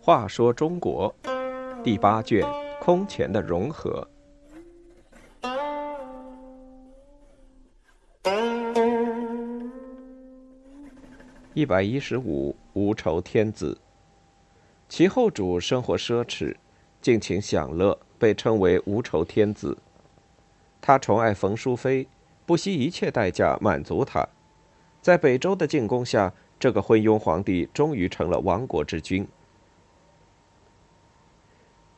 话说中国第八卷空前的融合。一百一十五，无仇天子。其后主生活奢侈，尽情享乐，被称为无仇天子。他宠爱冯淑妃，不惜一切代价满足他。在北周的进攻下，这个昏庸皇帝终于成了亡国之君。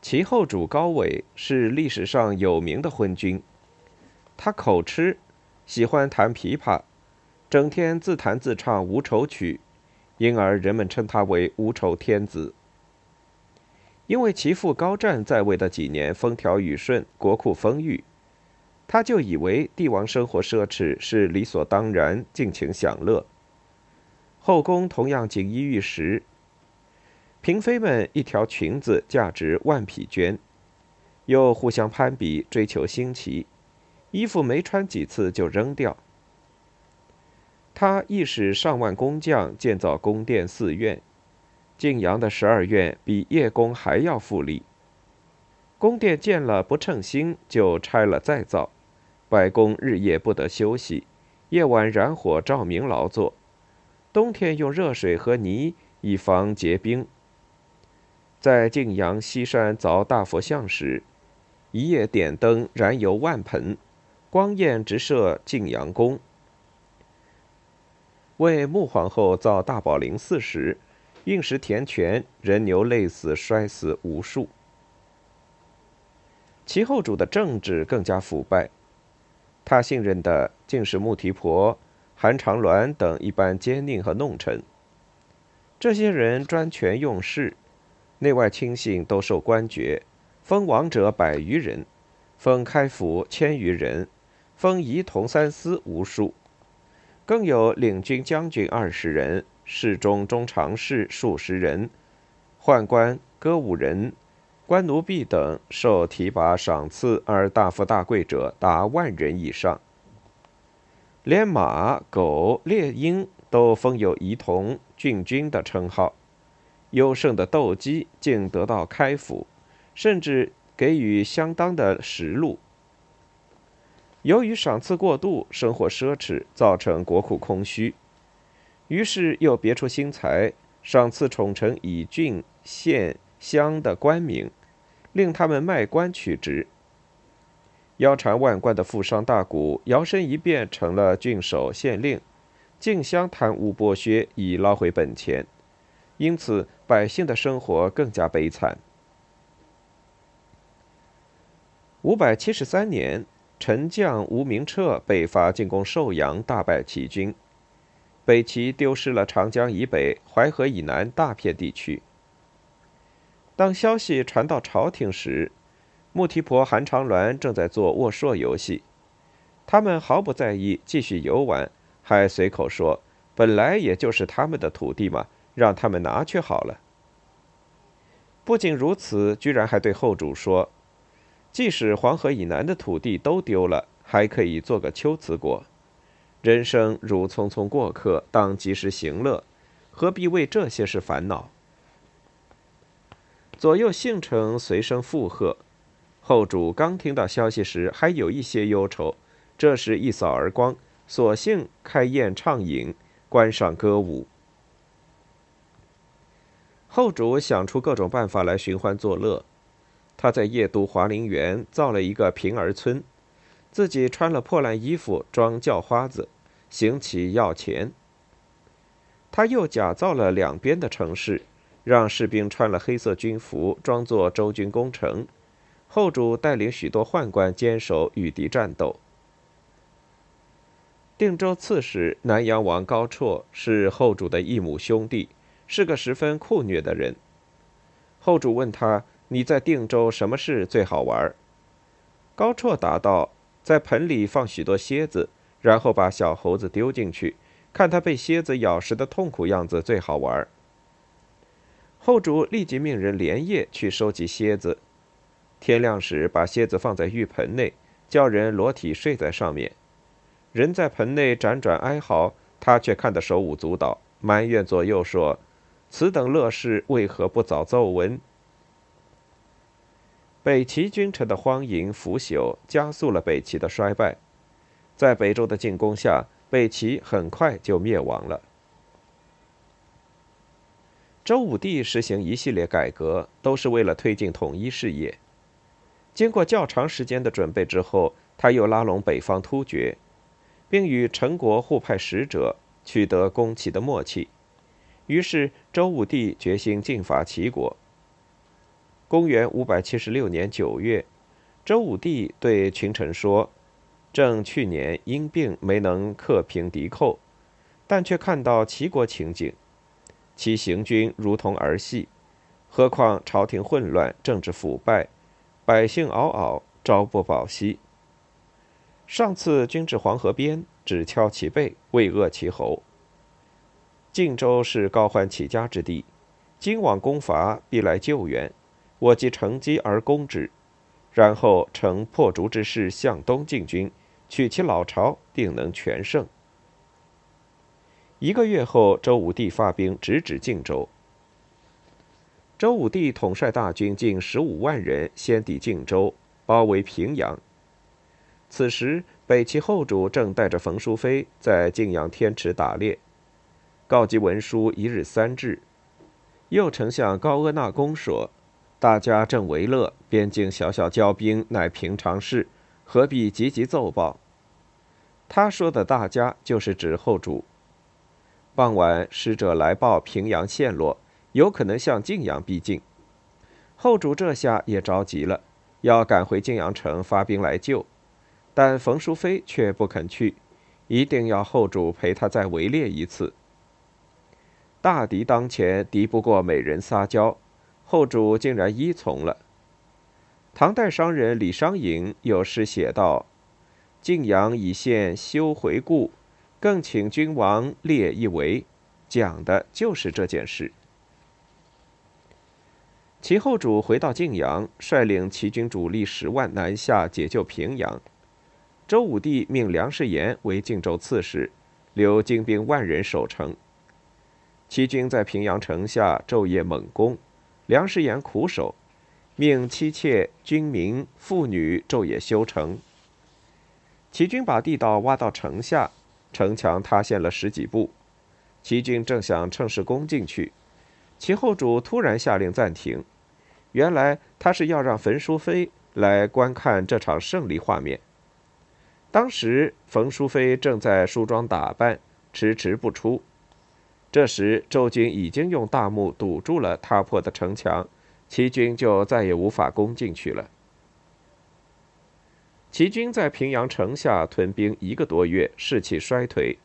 其后主高纬是历史上有名的昏君，他口吃，喜欢弹琵琶，整天自弹自唱无愁曲，因而人们称他为无愁天子。因为其父高湛在位的几年风调雨顺，国库丰裕，他就以为帝王生活奢侈是理所当然，尽情享乐。后宫同样锦衣玉食。嫔妃们一条裙子价值万匹绢，又互相攀比追求新奇，衣服没穿几次就扔掉。他亦使上万工匠建造宫殿寺院，晋阳的十二院比叶宫还要富丽。宫殿建了不称心，就拆了再造，百工日夜不得休息，夜晚燃火照明劳作，冬天用热水和泥以防结冰。在晋阳西山凿大佛像时，一夜点灯燃油万盆，光焰直射晋阳宫。为穆皇后造大宝灵寺时，运石填泉，人牛累死摔死无数。其后主的政治更加腐败，他信任的竟是穆提婆、韩长鸾等一般奸佞和弄臣。这些人专权用事。内外亲信都受官爵，封王者百余人，封开府千余人，封仪同三司无数，更有领军将军二十人，侍中、中常侍数十人，宦官、歌舞人、官奴婢等受提拔赏赐而大富大贵者达万人以上，连马、狗、猎鹰都封有仪同、郡君的称号。优胜的斗鸡竟得到开府，甚至给予相当的食禄。由于赏赐过度，生活奢侈，造成国库空虚，于是又别出心裁，赏赐宠臣以郡、县、乡的官名，令他们卖官取职。腰缠万贯的富商大贾，摇身一变成了郡守、县令，竞相贪污剥削，以捞回本钱。因此，百姓的生活更加悲惨。五百七十三年，陈将吴明彻北伐进攻寿阳，大败齐军，北齐丢失了长江以北、淮河以南大片地区。当消息传到朝廷时，穆提婆、韩长鸾正在做握槊游戏，他们毫不在意，继续游玩，还随口说：“本来也就是他们的土地嘛。”让他们拿去好了。不仅如此，居然还对后主说：“即使黄河以南的土地都丢了，还可以做个秋瓷国。人生如匆匆过客，当及时行乐，何必为这些事烦恼？”左右姓臣随声附和。后主刚听到消息时，还有一些忧愁，这时一扫而光，索性开宴畅饮，观赏歌舞。后主想出各种办法来寻欢作乐。他在夜都华林园造了一个平儿村，自己穿了破烂衣服装叫花子，行乞要钱。他又假造了两边的城市，让士兵穿了黑色军服装作周军攻城。后主带领许多宦官坚守与敌战斗。定州刺史南阳王高绰是后主的异母兄弟。是个十分酷虐的人。后主问他：“你在定州什么事最好玩？”高绰答道：“在盆里放许多蝎子，然后把小猴子丢进去，看它被蝎子咬时的痛苦样子最好玩。”后主立即命人连夜去收集蝎子，天亮时把蝎子放在浴盆内，叫人裸体睡在上面，人在盆内辗转哀嚎，他却看得手舞足蹈，埋怨左右说：“此等乐事为何不早奏闻？”北齐君臣的荒淫腐朽，加速了北齐的衰败。在北周的进攻下，北齐很快就灭亡了。周武帝实行一系列改革，都是为了推进统一事业。经过较长时间的准备之后，他又拉拢北方突厥，并与陈国互派使者，取得攻齐的默契。于是，周武帝决心进伐齐国。公元五百七十六年九月，周武帝对群臣说：“正去年因病没能克平敌寇，但却看到齐国情景。”其行军如同儿戏，何况朝廷混乱，政治腐败，百姓嗷嗷，朝不保夕。上次军至黄河边，只敲其背，未扼其喉。晋州是高欢起家之地，今往攻伐，必来救援，我即乘机而攻之，然后乘破竹之势向东进军，取其老巢，定能全胜。一个月后，周武帝发兵直指晋州。周武帝统帅大军近十五万人，先抵晋州，包围平阳。此时，北齐后主正带着冯淑妃在晋阳天池打猎，告急文书一日三至。右丞相高阿那公说：“大家正为乐，边境小小交兵乃平常事，何必急急奏报？”他说的“大家”就是指后主。傍晚，使者来报平阳陷落，有可能向晋阳逼近。后主这下也着急了，要赶回晋阳城发兵来救，但冯淑妃却不肯去，一定要后主陪他再围猎一次。大敌当前，敌不过美人撒娇，后主竟然依从了。唐代商人李商隐有诗写道：“晋阳已陷休回顾。”更请君王列一围，讲的就是这件事。齐后主回到晋阳，率领齐军主力十万南下解救平阳。周武帝命梁士延为晋州刺史，留精兵万人守城。齐军在平阳城下昼夜猛攻，梁士延苦守，命妻妾、军民、妇女昼夜修城。齐军把地道挖到城下。城墙塌陷了十几步，齐军正想趁势攻进去，齐后主突然下令暂停。原来他是要让冯淑妃来观看这场胜利画面。当时冯淑妃正在梳妆打扮，迟迟不出。这时周军已经用大木堵住了塌破的城墙，齐军就再也无法攻进去了。齐军在平阳城下屯兵一个多月，士气衰退。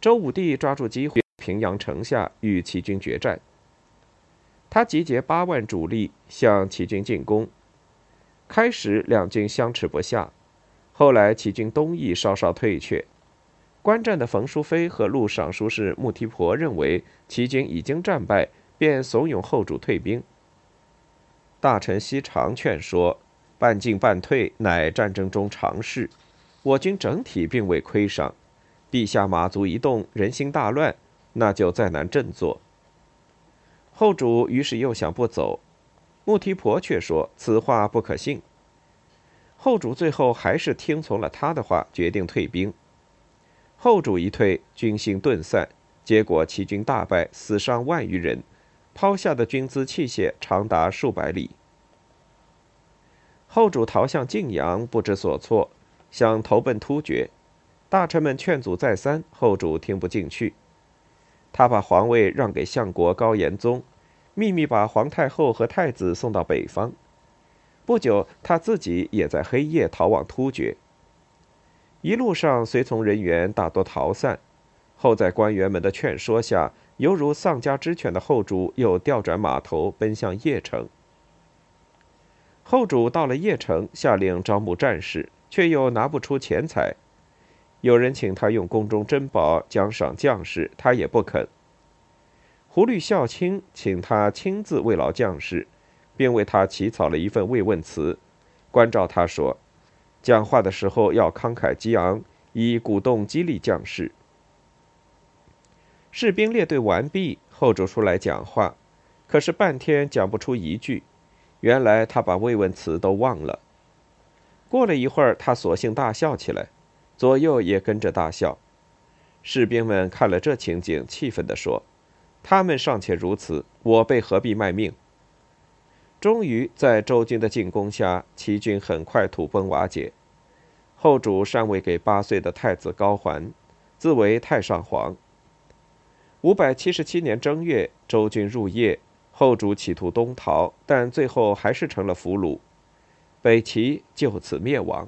周武帝抓住机会，平阳城下与齐军决战。他集结八万主力向齐军进攻。开始两军相持不下，后来齐军东翼稍稍退却。观战的冯淑妃和陆尚书事穆提婆认为齐军已经战败，便怂恿后主退兵。大臣西长劝说。半进半退乃战争中常事，我军整体并未亏伤。陛下马足一动，人心大乱，那就再难振作。后主于是又想不走，穆提婆却说此话不可信。后主最后还是听从了他的话，决定退兵。后主一退，军心顿散，结果齐军大败，死伤万余人，抛下的军资器械长达数百里。后主逃向晋阳，不知所措，想投奔突厥。大臣们劝阻再三，后主听不进去。他把皇位让给相国高延宗，秘密把皇太后和太子送到北方。不久，他自己也在黑夜逃往突厥。一路上，随从人员大多逃散。后在官员们的劝说下，犹如丧家之犬的后主又调转马头，奔向邺城。后主到了邺城，下令招募战士，却又拿不出钱财。有人请他用宫中珍宝奖赏将士，他也不肯。胡律孝卿请他亲自慰劳将士，并为他起草了一份慰问词，关照他说：讲话的时候要慷慨激昂，以鼓动激励将士。士兵列队完毕，后主出来讲话，可是半天讲不出一句。原来他把慰问词都忘了。过了一会儿，他索性大笑起来，左右也跟着大笑。士兵们看了这情景，气愤地说：“他们尚且如此，我辈何必卖命？”终于，在周军的进攻下，齐军很快土崩瓦解。后主禅位给八岁的太子高环，自为太上皇。五百七十七年正月，周军入夜，后主企图东逃，但最后还是成了俘虏，北齐就此灭亡。